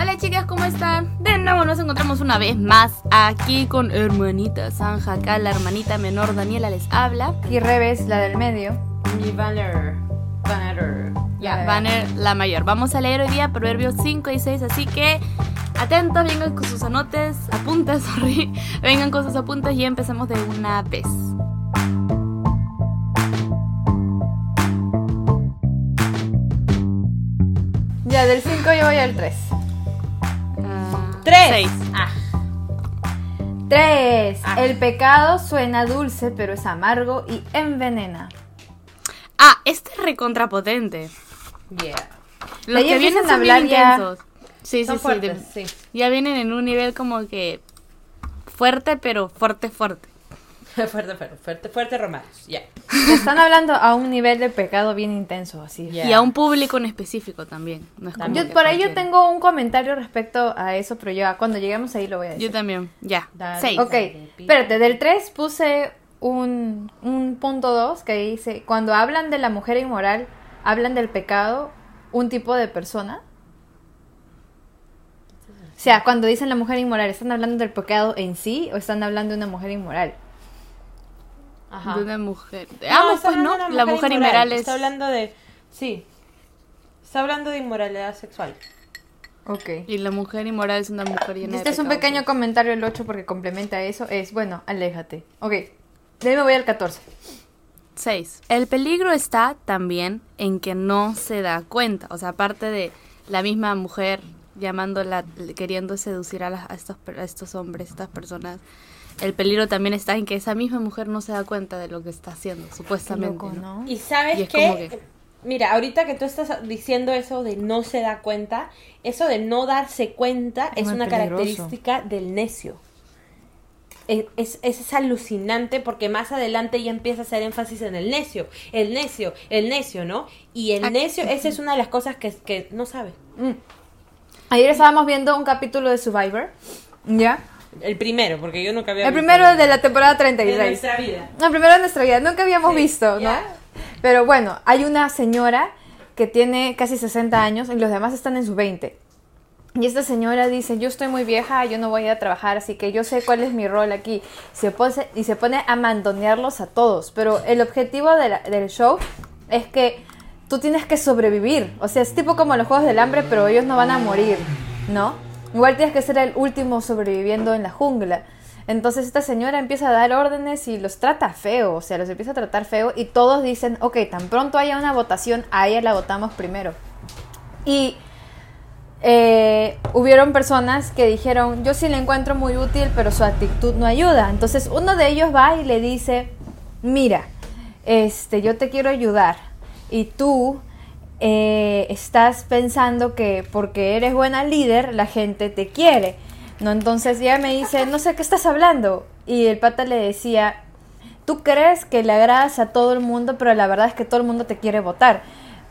Hola chicas, ¿cómo están? De nuevo nos encontramos una vez más aquí con hermanita Sanja, acá la hermanita menor Daniela les habla. Y Reves, la del medio. Y Banner. Banner. Ya, Banner la mayor. Vamos a leer hoy día Proverbios 5 y 6, así que atentos, vengan con sus anotes, apuntes, sorry. Vengan con sus apuntes y empezamos de una vez. Ya, del 5 yo voy al 3. Tres. seis. Ah. 3. Ah. El pecado suena dulce, pero es amargo y envenena. Ah, este es recontrapotente. Yeah. Los que vienen a hablar ya-. Sí, Son sí, fuertes, de- sí. Ya vienen en un nivel como que fuerte, pero fuerte, fuerte. fuerte, fuerte, fuerte, fuerte romance. Ya. Están hablando a un nivel de pecado bien intenso, así. Y a un público en específico también. No es como. Yo, por ahí yo tengo un comentario respecto a eso, pero ya cuando lleguemos ahí lo voy a decir. Yo también, ya. Dale. Seis. Ok, espérate, del 3 puse un, un punto 2 que dice, cuando hablan de la mujer inmoral, hablan del pecado, un tipo de persona. O sea, cuando dicen la mujer inmoral, ¿están hablando del pecado en sí o están hablando de una mujer inmoral? Ajá. De una mujer. No, Ambos, está pues, ¿no? de La mujer inmoral es. Está hablando de. Sí. Está hablando de inmoralidad sexual. Ok. Y la mujer inmoral es una mujer llena de Este es un pequeño comentario el 8 porque complementa eso. Es, bueno, aléjate. Ok, de ahí me voy al 14. 6. El peligro está también en que no se da cuenta. O sea, aparte de la misma mujer llamándola, queriendo seducir a, las- a estos, per- a estos hombres, estas personas. El peligro también está en que esa misma mujer no se da cuenta de lo que está haciendo, supuestamente. Loco, ¿no? ¿no? Y sabes Y es qué? como que- Mira, ahorita que tú estás diciendo eso de no se da cuenta, eso de no darse cuenta Es una peligroso. característica del necio. Es, es, es alucinante porque más adelante ya empieza a hacer énfasis en el necio, el necio, el necio, ¿no? Y el necio, esa es una de las cosas que, que no sabe. Mm. Ayer estábamos viendo un capítulo de Survivor. ¿Ya? El primero, porque yo nunca había El visto primero de la temporada de 36. nuestra vida. El primero de nuestra vida. Nunca habíamos Sí, visto, ¿no? ya. Pero bueno, hay una señora que tiene casi 60 años y los demás están en sus 20. Y esta señora dice, yo estoy muy vieja, yo no voy a ir a trabajar, así que yo sé cuál es mi rol aquí. Se pone, y se pone a mandonearlos a todos. Pero el objetivo de la- del show es que tú tienes que sobrevivir. O sea, es tipo como los Juegos del Hambre, pero ellos no van a morir, ¿no? Igual tienes que ser el último sobreviviendo en la jungla. Entonces esta señora empieza a dar órdenes y los trata feo, o sea, los empieza a tratar feo y todos dicen, ok, tan pronto haya una votación, a ella la votamos primero. Y eh, hubieron personas que dijeron, yo sí le encuentro muy útil, pero su actitud no ayuda. Entonces uno de ellos va y le dice, mira, este, yo te quiero ayudar y tú eh, estás pensando que porque eres buena líder, la gente te quiere. No, entonces ella me dice, no sé qué estás hablando. Y el pata le decía, tú crees que le agradas a todo el mundo, pero la verdad es que todo el mundo te quiere votar.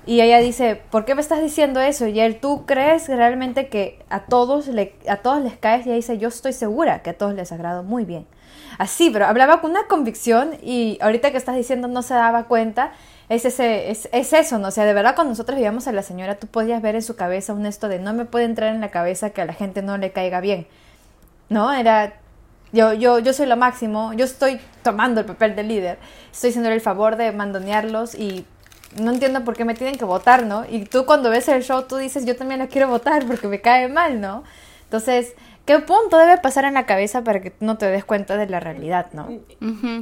Y ella dice, ¿por qué me estás diciendo eso? Y él, ¿tú crees realmente que a todos, le, a todos les caes? Y ella dice, yo estoy segura que a todos les agrado muy bien. Así, pero hablaba con una convicción y ahorita que estás diciendo no se daba cuenta, es, ese, es, es eso, ¿no? O sea, de verdad cuando nosotros veíamos a la señora, tú podías ver en su cabeza un esto de no me puede entrar en la cabeza que a la gente no le caiga bien. ¿No? Era, yo, yo, yo soy lo máximo, yo estoy tomando el papel de líder, estoy haciendo el favor de mandonearlos y no entiendo por qué me tienen que votar, ¿no? Y tú cuando ves el show, tú dices, yo también lo quiero votar porque me cae mal, ¿no? Entonces, ¿qué punto debe pasar en la cabeza para que no te des cuenta de la realidad, ¿no?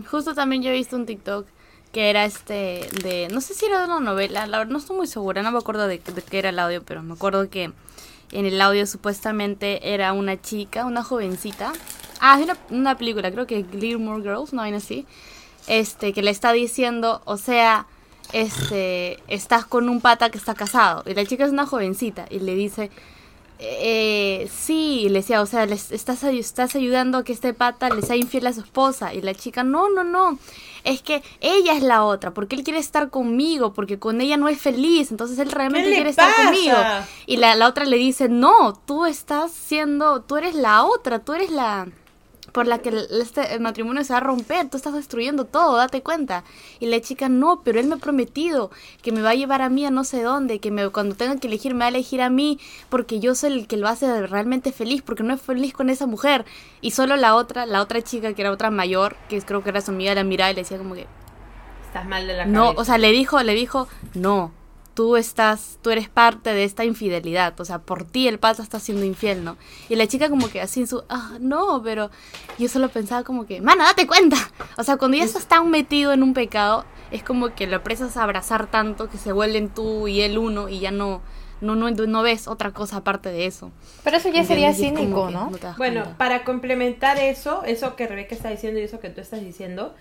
Justo también yo he visto un TikTok que era este de, no sé si era de una novela, la verdad no estoy muy segura, no me acuerdo de, de qué era el audio, pero me acuerdo que en el audio supuestamente era una chica, una jovencita, ah, es una, película, creo que Gilmore Girls, no vaina así, este, que le está diciendo, o sea, este, estás con un pata que está casado, y la chica es una jovencita, y le dice, eh, sí, le decía, o sea, les estás, estás ayudando a que este pata le sea infiel a su esposa. Y la chica, no, no, no. Es que ella es la otra, porque él quiere estar conmigo, porque con ella no es feliz, entonces él realmente quiere estar conmigo. Y la, la otra le dice, no, tú estás siendo, tú eres la otra, tú eres la... por la que el, este, el matrimonio se va a romper, tú estás destruyendo todo, date cuenta. Y la chica, no, pero él me ha prometido que me va a llevar a mí a no sé dónde, que me, cuando tenga que elegir me va a elegir a mí, porque yo soy el que lo hace realmente feliz, porque no es feliz con esa mujer. Y solo la otra, la otra chica, que era otra mayor, que creo que era su amiga, la miraba y le decía como que, Estás mal de la no, cabeza. o sea, le dijo, le dijo, no, tú estás, tú eres parte de esta infidelidad, o sea, por ti el pata está siendo infiel, ¿no? Y la chica como que así en su, ah, no, pero yo solo pensaba como que, mana, date cuenta. O sea, cuando ya estás tan metido en un pecado, es como que lo presas a abrazar tanto que se vuelven tú y él uno y ya no, no, no, no ves otra cosa aparte de eso. Pero eso ya sería cínico, ¿no? das Bueno, cuenta. para complementar eso, eso que Rebeca está diciendo y eso que tú estás diciendo,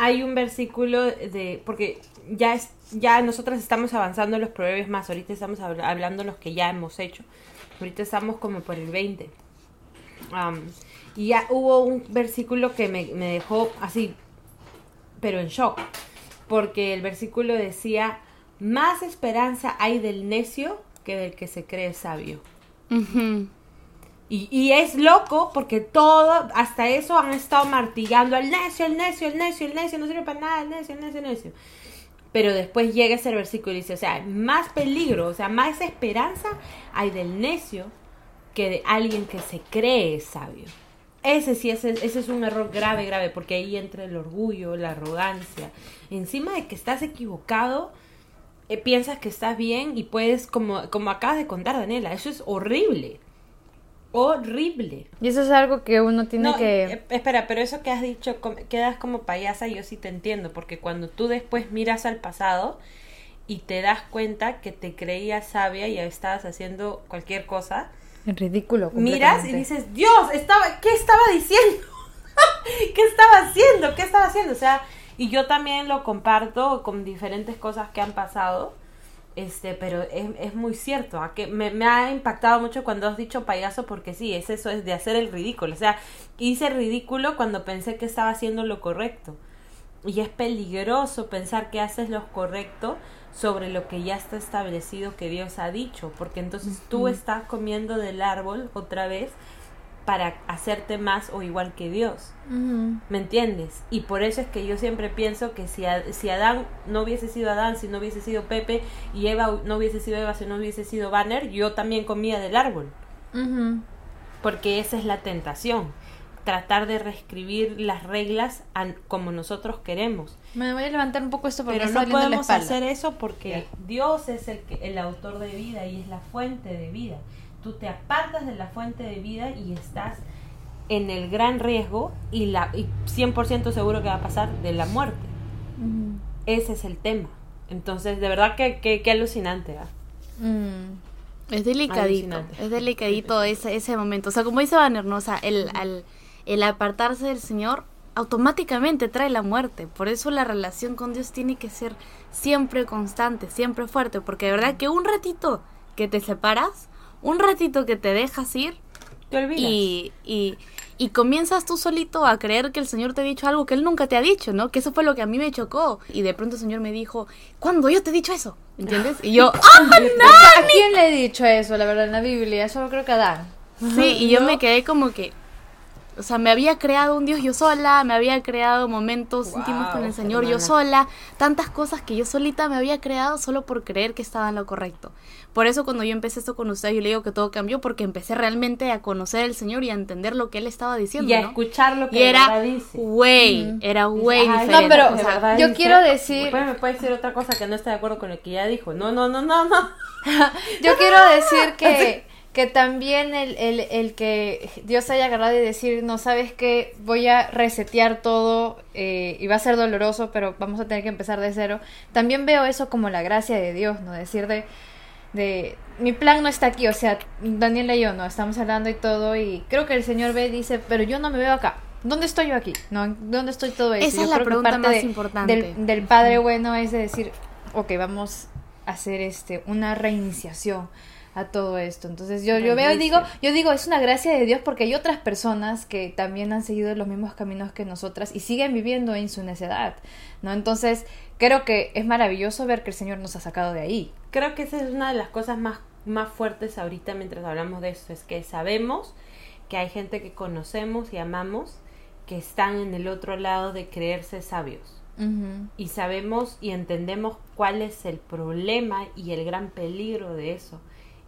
hay un versículo de, porque ya es, ya nosotros estamos avanzando en los proverbios más, ahorita estamos habl- hablando los que ya hemos hecho, ahorita estamos como por el 20. Am, y ya hubo un versículo que me, me dejó así, pero en shock, porque el versículo decía, más esperanza hay del necio que del que se cree sabio. Ujú. Y, es loco porque todo, hasta eso han estado martillando al necio, el necio, el necio, el necio, no sirve para nada, el necio, el necio, el necio. Pero después llega ese versículo y dice, o sea, más peligro, o sea, más esperanza hay del necio que de alguien que se cree sabio. Ese sí, ese, ese es un error grave, grave, porque ahí entra el orgullo, la arrogancia. Encima de que estás equivocado, eh, piensas que estás bien y puedes, como, como acabas de contar, Daniela, eso es horrible. Horrible. Y eso es algo que uno tiene No, que... eh, espera, pero eso que has dicho, quedas como payasa, yo sí te entiendo, porque cuando tú después miras al pasado y te das cuenta que te creías sabia y estabas haciendo cualquier cosa, Es ridículo. miras y dices, Dios, estaba, ¿qué estaba diciendo? ¿Qué estaba haciendo? ¿Qué estaba haciendo? O sea, y yo también lo comparto con diferentes cosas que han pasado. Este, pero es, es muy cierto, ¿a que me, me ha impactado mucho cuando has dicho payaso porque sí, es eso, es de hacer el ridículo. O sea, hice ridículo cuando pensé que estaba haciendo lo correcto. Y es peligroso pensar que haces lo correcto sobre lo que ya está establecido que Dios ha dicho, porque entonces tú estás comiendo del árbol otra vez para hacerte más o igual que Dios. ¿Me entiendes? Y por eso es que yo siempre pienso que si, a- si Adán no hubiese sido Adán, si no hubiese sido Pepe, y Eva no hubiese sido Eva, si no hubiese sido Banner, yo también comía del árbol. Porque esa es la tentación. Tratar de reescribir las reglas como nosotros queremos. Me voy a levantar un poco esto porque Pero no podemos hacer eso porque Dios es el, que- el autor de vida y es la fuente de vida. Tú te apartas de la fuente de vida y estás en el gran riesgo y, la, y 100% seguro que va a pasar de la muerte. Ese es el tema. Entonces, de verdad que, que, que alucinante. ¿ah? Mm. Es delicadito, Alucinante. es delicadito ese, ese momento. O sea, como dice Banner, ¿no? O sea, el, al- el apartarse del Señor automáticamente trae la muerte. Por eso la relación con Dios tiene que ser siempre constante, siempre fuerte. Porque de verdad que un ratito que te separas, un ratito que te dejas ir Te olvidas. y, y, y comienzas tú solito a creer que el Señor te ha dicho algo que Él nunca te ha dicho, ¿no? Que eso fue lo que a mí me chocó. Y de pronto el Señor me dijo, ¿cuándo yo te he dicho eso? ¿Entiendes? Y yo, ¡ah! ¿A quién le he dicho eso, la verdad, en la Biblia? Solo creo que a Adán. Sí, y yo me quedé como que, o sea, me había creado un Dios yo sola, me había creado momentos Wow, íntimos con el Señor yo hermana. sola, tantas cosas que yo solita me había creado solo por creer que estaba en lo correcto. Por eso cuando yo empecé esto con ustedes, yo le digo que todo cambió porque empecé realmente a conocer al Señor y a entender lo que Él estaba diciendo, y a ¿no? escuchar lo que Y era, dice. güey, era güey Ay, diferente. No, pero, o sea, yo dice- quiero decir- Después me puede decir otra cosa que no está de acuerdo con lo que ya dijo. No, no, no, no, no. Yo quiero decir que, que también el, el, el que Dios haya agarrado y decir, no sabes qué, voy a resetear todo eh, y va a ser doloroso, pero vamos a tener que empezar de cero. También veo eso como la gracia de Dios, ¿no? Decir de, de mi plan no está aquí, o sea, Daniela y yo no, estamos hablando y todo, y creo que el Señor ve y dice, pero yo no me veo acá. ¿Dónde estoy yo aquí? ¿No? ¿Dónde estoy todo eso? Esa Yo es la creo que pregunta parte más de- importante. Del, del Padre bueno es de decir, ok, vamos a hacer este una reiniciación a todo esto. Entonces yo, yo veo y digo, yo digo, es una gracia de Dios porque hay otras personas que también han seguido los mismos caminos que nosotras y siguen viviendo en su necedad, ¿no? Entonces, creo que es maravilloso ver que el Señor nos ha sacado de ahí. Creo que esa es una de las cosas más, más fuertes ahorita mientras hablamos de esto. Es que sabemos que hay gente que conocemos y amamos que están en el otro lado de creerse sabios. Y sabemos y entendemos cuál es el problema y el gran peligro de eso.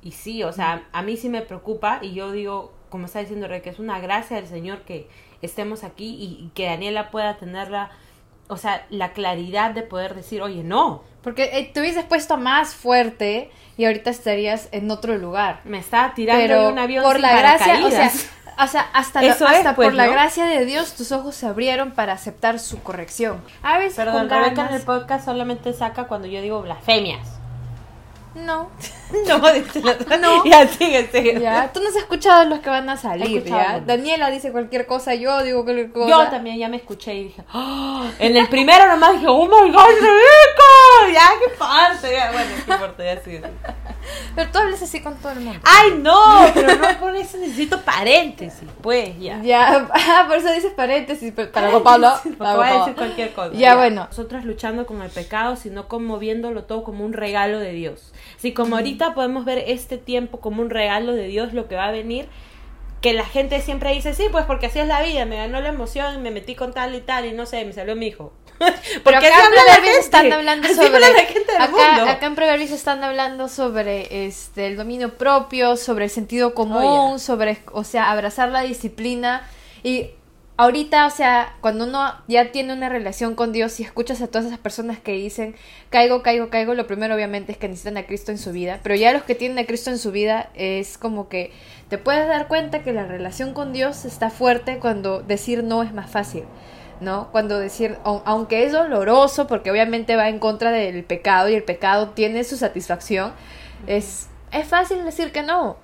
Y sí, o sea, a mí sí me preocupa y yo digo, como está diciendo Rey, que es una gracia del Señor que estemos aquí y, y que Daniela pueda tener la, o sea, la claridad de poder decir, oye, no, Porque eh, te hubieses puesto más fuerte y ahorita estarías en otro lugar. me está tirando Pero de un avión por sin la gracia, o sea, o sea, hasta, lo- Eso es, hasta pues, por la gracia de Dios tus ojos se abrieron para aceptar su corrección. A veces Perdón, con Rebeca en ganas- el podcast solamente saca cuando yo digo blasfemias. No. No, dice la otra. No. Ya, sigue, sigue. Ya, tú no has escuchado los que van a salir, ¿ya? Daniela dice cualquier cosa, yo digo cualquier cosa. Yo también ya me escuché y dije, "Ah". en el primero nomás dije, oh my god, Rebeca, ya, qué parte, ya, bueno, qué importa, ya sigue. Pero tú hablas así con todo el mundo. Ay, no, pero no por eso necesito paréntesis, pues, ya. Ya, ah, por eso dices paréntesis, pero para Pablo. Porque voy a decir cualquier cosa. Ya, bueno. Nosotros luchando con el pecado, sino como viéndolo todo como un regalo de Dios. Así como ahorita podemos ver este tiempo como un regalo de Dios, lo que va a venir, que la gente siempre dice, sí, pues porque así es la vida, me ganó la emoción me metí con tal y tal y no sé, me salió mi hijo. Porque acá en Proverbios están hablando Así sobre. habla la gente del acá, mundo. acá en Proverbios están hablando sobre este el dominio propio, sobre el sentido común, Oh, yeah. sobre, o sea, abrazar la disciplina. Y ahorita, o sea, cuando uno ya tiene una relación con Dios y escuchas a todas esas personas que dicen caigo, caigo, caigo, lo primero obviamente es que necesitan a Cristo en su vida. Pero ya los que tienen a Cristo en su vida es como que te puedes dar cuenta que la relación con Dios está fuerte cuando decir no es más fácil. ¿no? Cuando decir, au- aunque es doloroso, porque obviamente va en contra del pecado y el pecado tiene su satisfacción, es, es fácil decir que no.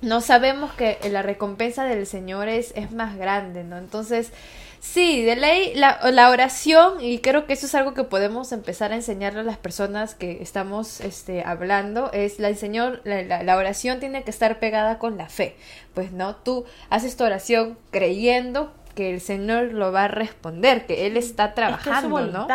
No sabemos que la recompensa del Señor es, es más grande, ¿no? Entonces, sí, de ley, la, la oración, y creo que eso es algo que podemos empezar a enseñarle a las personas que estamos este, hablando, es la, el Señor, la, la- oración tiene que estar pegada con la fe. Pues, ¿no? Tú haces tu oración creyendo que el Señor lo va a responder, que Él está Es que es su trabajando, ¿no?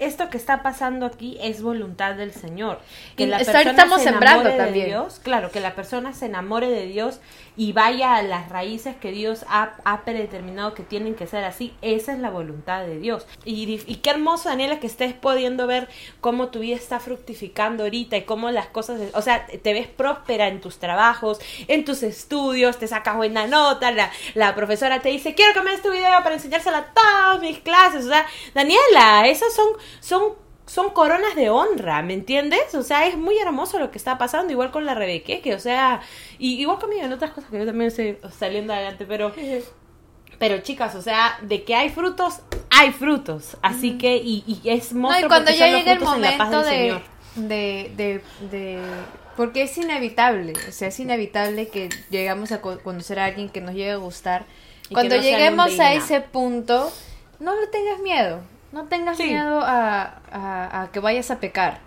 Esto que está pasando aquí es voluntad del Señor. Que Y la persona estamos se sembrando enamore de también. Dios, claro, que la persona se enamore de Dios y vaya a las raíces que Dios ha, ha predeterminado que tienen que ser así. Esa es la voluntad de Dios. Y, y qué hermoso, Daniela, que estés pudiendo ver cómo tu vida está fructificando ahorita y cómo las cosas, o sea, te ves próspera en tus trabajos, en tus estudios, te sacas buena nota, la, la profesora te dice, quiero que me des tu video para enseñárselo a todas mis clases. O sea, Daniela, esas son, son son coronas de honra, ¿me entiendes? O sea, es muy hermoso lo que está pasando, igual con la Rebeque, que o sea, y igual conmigo en otras cosas que yo también estoy saliendo adelante, pero pero chicas, o sea, de que hay frutos, hay frutos, así que y, y es No, monstruo y cuando ya llegue el momento de, de, de, de- Porque es inevitable, o sea, es inevitable que llegamos a co- conocer a alguien que nos llegue a gustar. Y Cuando no lleguemos a ese punto, no le tengas miedo. No tengas Sí. miedo a, a- a que vayas a pecar.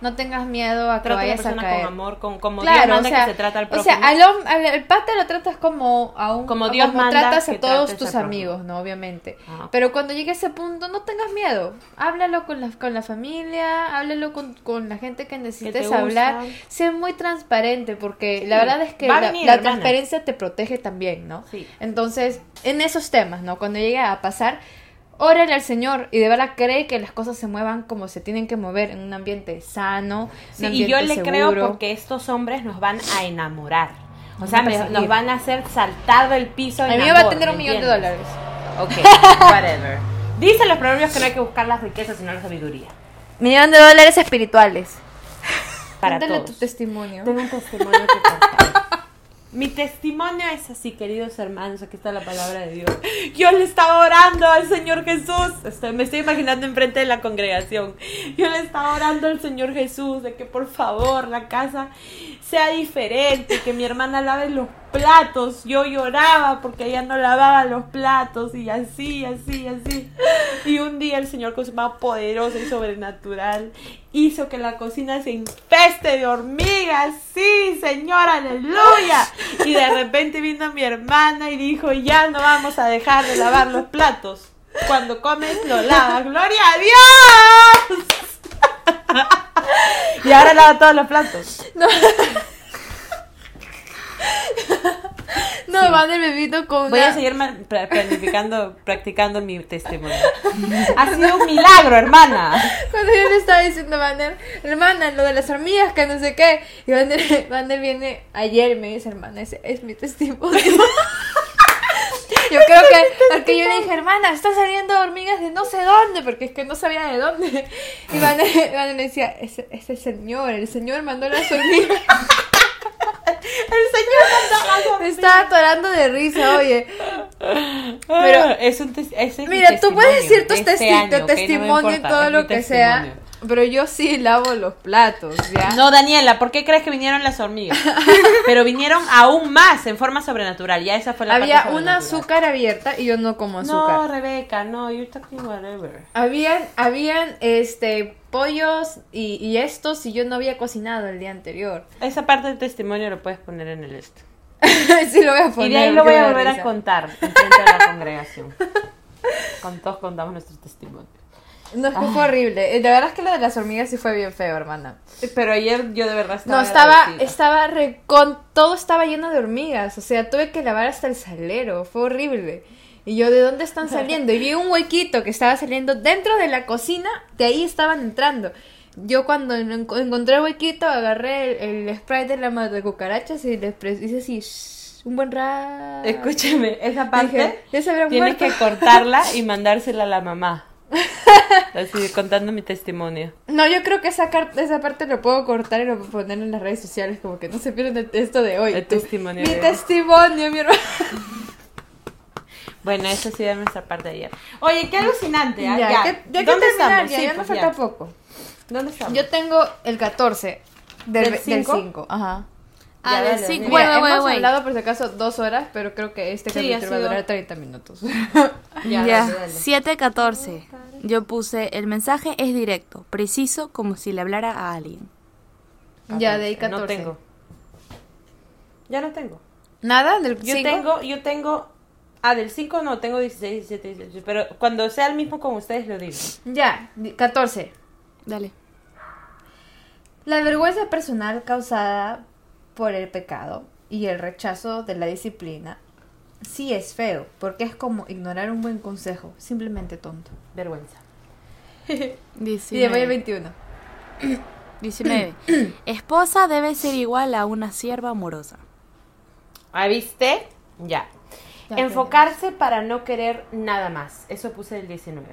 No tengas miedo a que Trata a la vayas a caer. con amor, con, como Claro, Dios manda o sea, que se trata al o prójimo. sea, al, al, al pata lo tratas como a un Como Dios manda tratas a todos tus amigos, ¿no? Obviamente. Ah. Pero cuando llegue a ese punto, no tengas miedo. Háblalo con la, con la familia, háblalo con, con la gente que necesites hablar. Sé muy transparente, porque Sí, la verdad es que va la, venir, la transparencia te protege también, ¿no? Sí. Entonces, en esos temas, ¿no? Cuando llegue a pasar, órale al Señor y de verdad cree que las cosas se muevan como se tienen que mover en un ambiente sano. Sí, un y yo le ambiente creo porque estos hombres nos van a enamorar. O sea, nos van a hacer saltar del piso. A mí me va a tener un ¿me millón de dólares. Ok, whatever. Dicen los proverbios que no hay que buscar las riquezas, sino la sabiduría. Millón de dólares espirituales. Para Cuéntale todos. tu testimonio. Tengo un testimonio que contar. Mi testimonio es así, queridos hermanos, aquí está la palabra de Dios. Yo le estaba orando al Señor Jesús. Estoy- me estoy imaginando enfrente de la congregación. Yo le estaba orando al Señor Jesús de que por favor la casa sea diferente, que mi hermana lave los platos. Yo lloraba porque ella no lavaba los platos y así, así, así. Y un día el Señor con su mano poderosa y sobrenatural hizo que la cocina se infeste de hormigas. Sí, Señor, aleluya. Y de repente vino mi hermana y dijo, ya no vamos a dejar de lavar los platos. Cuando comes lo lavas. ¡Gloria a Dios! y ahora lava todos los platos. No, Vander me vino con Voy una- a seguir planificando, practicando mi testimonio. Ha sido un milagro, hermana. Cuando yo le estaba diciendo a Vander, hermana, lo de las hormigas, que no sé qué. Y Vander, Vander viene ayer y me dice, hermana, ese es mi testimonio. Yo creo que, porque yo le dije, hermana, está saliendo hormigas de no sé dónde, porque es que no sabía de dónde. Y Vander me decía, ese, ese señor, el señor mandó las hormigas. El señor mandó Me estaba atorando de risa, oye. Pero es un ese es mi Mira, tú puedes decir de este testi- año, tu. No testimonio y importa, todo es lo que sea. Pero yo sí lavo los platos, ¿ya? No, Daniela, ¿por qué crees que vinieron las hormigas? Pero vinieron aún más en forma sobrenatural. Ya esa fue la Había parte una azúcar abierta y yo no como No, azúcar. Rebeca, no, you're talking whatever. Habían, habían, este, pollos y, y estos y yo no había cocinado el día anterior. Esa parte del testimonio lo puedes poner en el esto. sí lo voy a poner. Y de ahí lo voy a volver a contar en frente a la congregación. Cuando todos contamos nuestros testimonios. No, es que fue horrible. Eh, De verdad es que lo de las hormigas sí fue bien feo, hermana. Pero ayer yo de verdad estaba. No, estaba, agradecida. estaba re- con, todo estaba lleno de hormigas, o sea, tuve que lavar hasta el salero, fue horrible. Y yo, ¿de dónde están saliendo? Y vi un huequito que estaba saliendo dentro de la cocina, de ahí estaban entrando. Yo cuando en- encontré el huequito, agarré el, el spray de la de cucarachas y les hice así, shh, un buen rato. Escúchame, esa parte Dije, tienes muerto. que cortarla y mandársela a la mamá. Así, contando mi testimonio. No, yo creo que esa, esa parte lo puedo cortar y lo puedo poner en las redes sociales, como que no se pierdan el esto de hoy. El testimonio Mi de testimonio, mi hermano. Bueno, eso sí de nuestra parte de ayer. Oye, qué alucinante. ¿ah? Ya, Ya, que- ya que ¿Dónde terminar, estamos? ya, Sí, ya nos pues falta ya. poco. ¿Dónde estamos? Yo tengo el 14 del, ¿Del del cinco? 5. Ajá. Ah, dale, cinco. dale. Güey, hemos güey. hablado por si acaso dos horas, pero creo que este Sí, capítulo va a durar 30 minutos. Ya, Ya, dale, dale. 714. Yo puse, el mensaje es directo, preciso, como si le hablara a alguien. ya, de ahí 14. No tengo. Ya no tengo. ¿Nada? ¿Del Yo 5? tengo, yo tengo. Ah, del 5 no, tengo 16, 17, 18. Pero cuando sea el mismo con ustedes lo digo. Ya, di- 14. Dale. La vergüenza personal causada por el pecado y el rechazo de la disciplina sí es feo, porque es como ignorar un buen consejo, simplemente tonto. Vergüenza. Y de el 19. 21. 19. Esposa debe ser igual a una sierva amorosa. ¿Ah, viste? Ya. Ya, Enfocarse para no querer nada más. Eso puse el 19.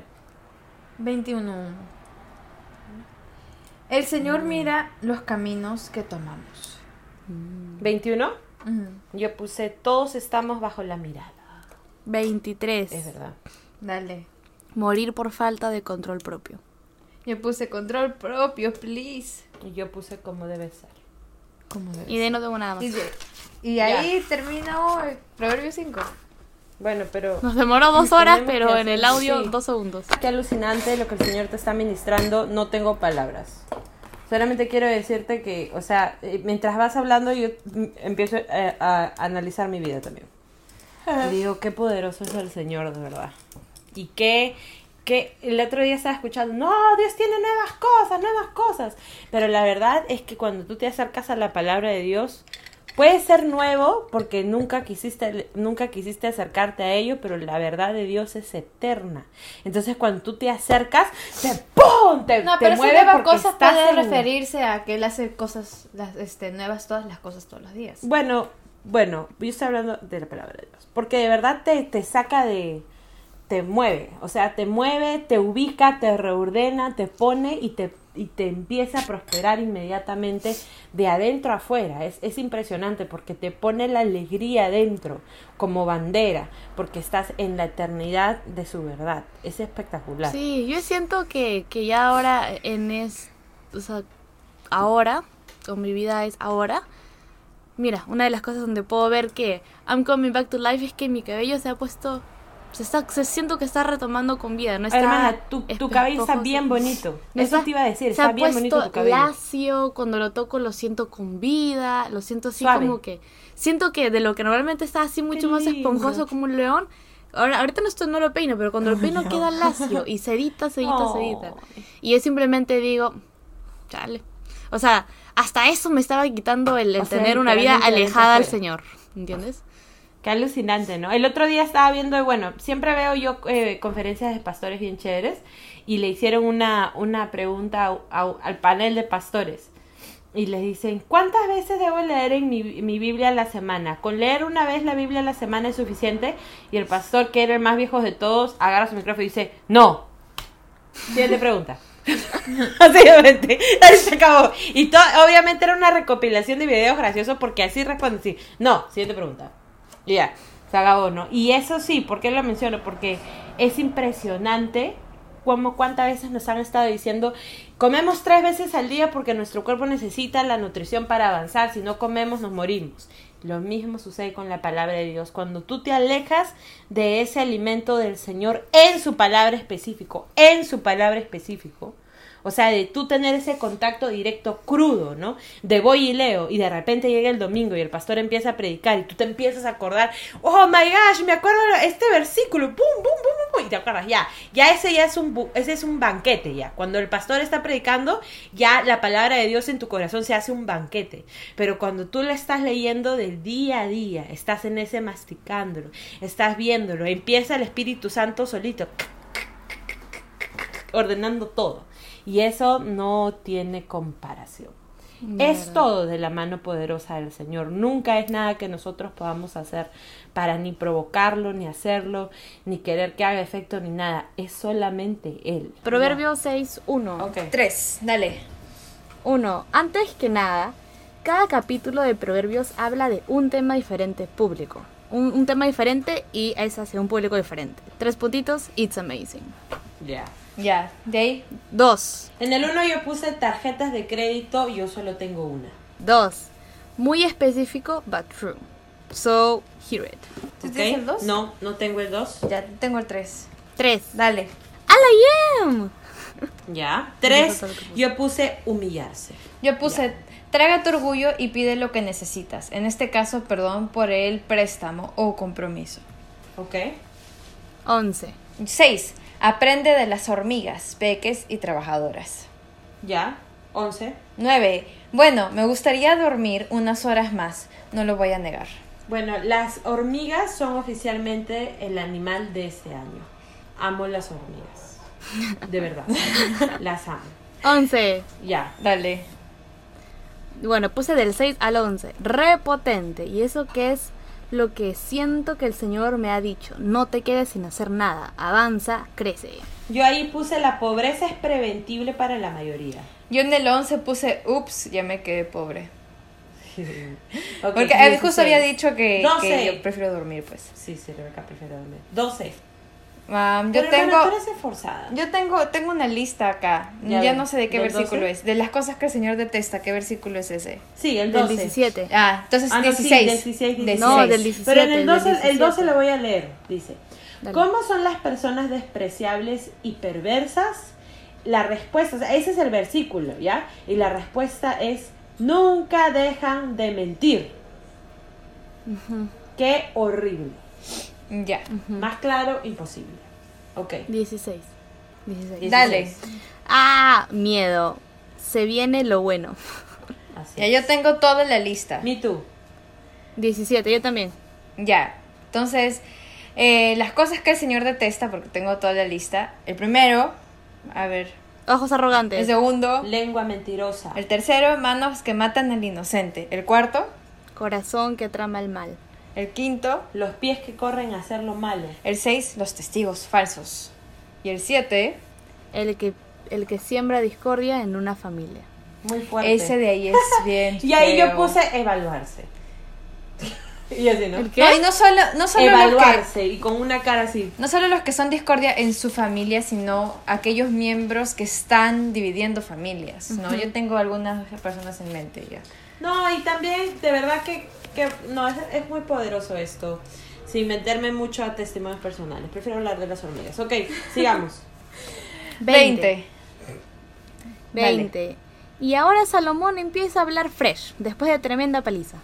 21. El Señor mira los caminos que tomamos. 21. Ujú. Yo puse todos estamos bajo la mirada. 23. Es verdad. Dale. Morir por falta de control propio. Yo puse control propio, please. Y yo puse como debe ser. ¿Cómo debe Y de ahí no tengo nada más. Y, de- y ahí terminó el Proverbio 5. Bueno, pero Nos demoró dos horas, pero en el audio sí. dos segundos. qué alucinante lo que el Señor te está ministrando. No tengo palabras. Solamente quiero decirte que, o sea, eh, mientras vas hablando, yo empiezo eh, a analizar mi vida también. Digo, qué poderoso es el Señor, de verdad. Y qué, que el otro día estaba escuchando, no, Dios tiene nuevas cosas, nuevas cosas. Pero la verdad es que cuando tú te acercas a la palabra de Dios, puede ser nuevo porque nunca quisiste, nunca quisiste acercarte a ello, pero la verdad de Dios es eterna. Entonces cuando tú te acercas, te ¡pum! Te, No, te pero mueve nueva porque cosa estás puede en- referirse a que él hace cosas las, este, nuevas, todas las cosas todos los días. Bueno, bueno, yo estoy hablando de la palabra de Dios. Porque de verdad te, te saca de. Te mueve. O sea, te mueve, te ubica, te reordena, te pone y te, y te empieza a prosperar inmediatamente de adentro a afuera. Es, es impresionante porque te pone la alegría adentro como bandera. Porque estás en la eternidad de su verdad. Es espectacular. Sí, yo siento que, que ya ahora en es, o sea, ahora, con mi vida es ahora. Mira, una de las cosas donde puedo ver que I'm coming back to life es que mi cabello se ha puesto, se está, se siento que está retomando con vida, no está. Hermana, tu, tu cabello está bien bonito. Eso te iba a decir, se está ha bien puesto bonito tu cabello. lacio, cuando lo toco lo siento con vida, lo siento así Suave. como que siento que de lo que normalmente está así mucho más esponjoso como un león. Ahora, ahorita no, estoy, no lo peino, pero cuando lo peino queda lacio y sedita, sedita, Oh. sedita. Y yo simplemente digo, chale. O sea, hasta eso me estaba quitando el, el O sea, tener una vida alejada al Señor, ¿entiendes? Qué alucinante, ¿no? El otro día estaba viendo, bueno, siempre veo yo eh, conferencias de pastores bien chéveres y le hicieron una, una pregunta al panel de pastores. Y les dicen, ¿cuántas veces debo leer en mi, mi Biblia a la semana? ¿Con leer una vez la Biblia a la semana es suficiente? Y el pastor, que era el más viejo de todos, agarra su micrófono y dice, no. Siguiente pregunta. Básicamente, ahí se acabó. Y to- obviamente era una recopilación de videos graciosos porque así responden, sí. No, siguiente pregunta. Ya, se acabó, ¿no? Y eso sí, ¿por qué lo menciono? Porque es impresionante como cuántas veces nos han estado diciendo, comemos tres veces al día porque nuestro cuerpo necesita la nutrición para avanzar, si no comemos nos morimos. Lo mismo sucede con la palabra de Dios. Cuando tú te alejas de ese alimento del Señor en su palabra específico, en su palabra específico, o sea, de tú tener ese contacto directo crudo, ¿no? De voy y leo y de repente llega el domingo y el pastor empieza a predicar y tú te empiezas a acordar, oh my gosh, me acuerdo este versículo, pum, pum, pum, pum, y te acuerdas, ya, ya ese ya es un, ese es un banquete ya. Cuando el pastor está predicando, ya la palabra de Dios en tu corazón se hace un banquete. Pero cuando tú la estás leyendo del día a día, estás en ese masticándolo, estás viéndolo, empieza el Espíritu Santo solito ordenando todo. Y eso no tiene comparación. Es todo de la mano poderosa del Señor. Nunca es nada que nosotros podamos hacer para ni provocarlo, ni hacerlo, ni querer que haga efecto, ni nada. Es solamente Él. Proverbio 6, 1. Ok. Tres, dale. 1. Antes que nada, cada capítulo de Proverbios habla de un tema diferente público. Un, un tema diferente y es hacia un público diferente. Tres puntitos, it's amazing. Ya. Ya, de ahí. 2. En el uno yo puse tarjetas de crédito, yo solo tengo una. 2. Muy específico, but true. So, hear it. ¿Tú ¿Ok? tienes el dos? No, no tengo el 2. Ya tengo el tres. 3. Dale. ¡A la yam! Ya. Eso 3, fue lo que puse. yo puse humillarse. Yo puse, traga tu orgullo y pide lo que necesitas. En este caso, perdón por el préstamo o compromiso. ¿Ok? 11. 6. Aprende de las hormigas, peques y trabajadoras. Ya. 11. 9. Bueno, me gustaría dormir unas horas más. No lo voy a negar. Bueno, las hormigas son oficialmente el animal de este año. Amo las hormigas. De verdad. las amo. 11. Ya. Dale. Bueno, puse del 6 al 11. Repotente. ¿Y eso qué es? Lo que siento que el Señor me ha dicho. No te quedes sin hacer nada. Avanza, crece. Yo ahí puse la pobreza es preventible para la mayoría. Yo en el 11 puse, ups, ya me quedé pobre. Ok, Porque él 16. justo había dicho que, que 12. yo prefiero dormir, pues. Sí, sí, Rebeca prefiero dormir. 12. Um, yo Pero, tengo... hermana, tú eres esforzada. Yo tengo, tengo una lista acá. Ya Ya, no sé de qué ¿Del versículo 12? es. De las cosas que el Señor detesta. ¿Qué versículo es ese? Sí, el Del 12. 17. Ah, entonces Ah, no, sí, 16. 16, 16. No, del 17. Pero en el del 12, el 12 17. lo voy a leer. Dice: Dale. ¿Cómo son las personas despreciables y perversas? La respuesta, o sea, ese es el versículo, ¿ya? Y la respuesta es: nunca dejan de mentir. Qué horrible. Ya. Más claro, imposible. Ok. 16. 16. Dale. Ah, miedo. Se viene lo bueno. Así. Ya, yo tengo toda la lista. Me too. 17, yo también. Ya. Entonces, eh, las cosas que el Señor detesta, porque tengo toda la lista. El primero, a ver. Ojos arrogantes. El segundo. Lengua mentirosa. El tercero, manos que matan al inocente. El cuarto. Corazón que trama el mal. El quinto. Los pies que corren a hacer lo malo. El seis, los testigos falsos. Y el siete, El que, el que siembra discordia en una familia. Muy fuerte. ese de ahí es bien. Y ahí yo puse evaluarse. y así, ¿no? ¿El qué? No, y no solo, no solo los que, Evaluarse y con una cara así. no solo los que son discordia en su familia, sino aquellos miembros que están dividiendo familias, ¿no? Yo tengo algunas personas en mente ya. No, y también, de verdad que, que no, es, es muy poderoso esto. Sin meterme mucho a testimonios personales. Prefiero hablar de las hormigas. Ok, sigamos. 20. 20. Y ahora Salomón empieza a hablar fresh, después de tremenda paliza.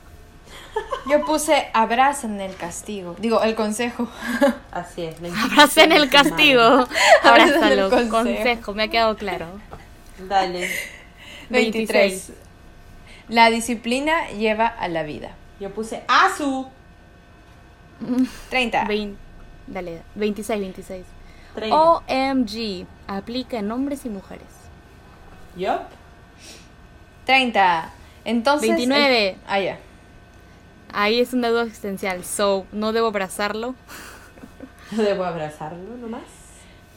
Yo puse abrazan el castigo, digo, el consejo. Así es. Abracen el castigo. Abracen el Abrázalo. consejo. Consejo. me ha quedado claro. Dale. 23. La disciplina lleva a la vida. Yo puse Azu. 30. Vein- dale, 26, 26. 30. OMG, aplica en hombres y mujeres. ¿Yo? 30. Entonces. 29. el- Ah, ya. Ahí es una duda existencial, so, no debo abrazarlo. Debo abrazarlo nomás.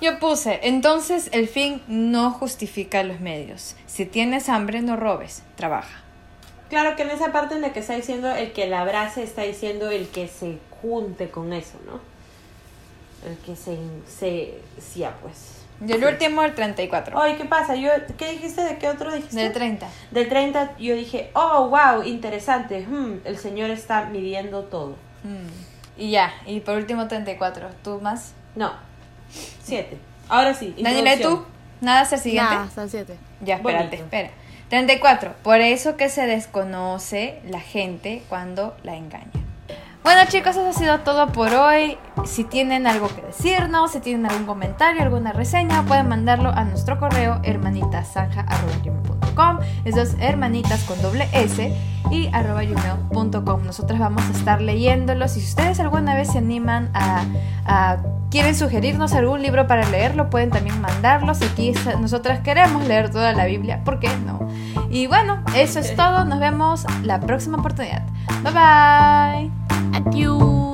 Yo puse, entonces el fin no justifica los medios. Si tienes hambre, no robes, trabaja. Claro que en esa parte en la que está diciendo el que la abrace, está diciendo el que se junte con eso, ¿no? El que se... se sí, ya, pues. Y el último, el 34. Oye, ¿qué pasa? Yo, ¿Qué dijiste? ¿De qué otro dijiste? Del 30. Del 30 yo dije, oh, wow, interesante. Hmm, el señor está midiendo todo. Mm. Y ya, y por último 34. ¿Tú más? No, 7. Ahora sí. Daniela, ¿y tú? ¿Nada hasta el siguiente? Nada, hasta el 7. Ya, espérate, Bonito. espera. 34. Por eso que se desconoce la gente cuando la engaña. Bueno chicos, eso ha sido todo por hoy. Si tienen algo que decirnos, si tienen algún comentario, alguna reseña, pueden mandarlo a nuestro correo hermanitasanja.com. Es hermanitas con doble S y arroba gmail.com. Nosotras vamos a estar leyéndolos. Y si ustedes alguna vez se animan a, a- quieren sugerirnos algún libro para leerlo, pueden también mandarlos. Aquí nosotras queremos leer toda la Biblia, ¿por qué no? Y bueno, eso es todo. Nos vemos la próxima oportunidad. Bye bye. Adiós.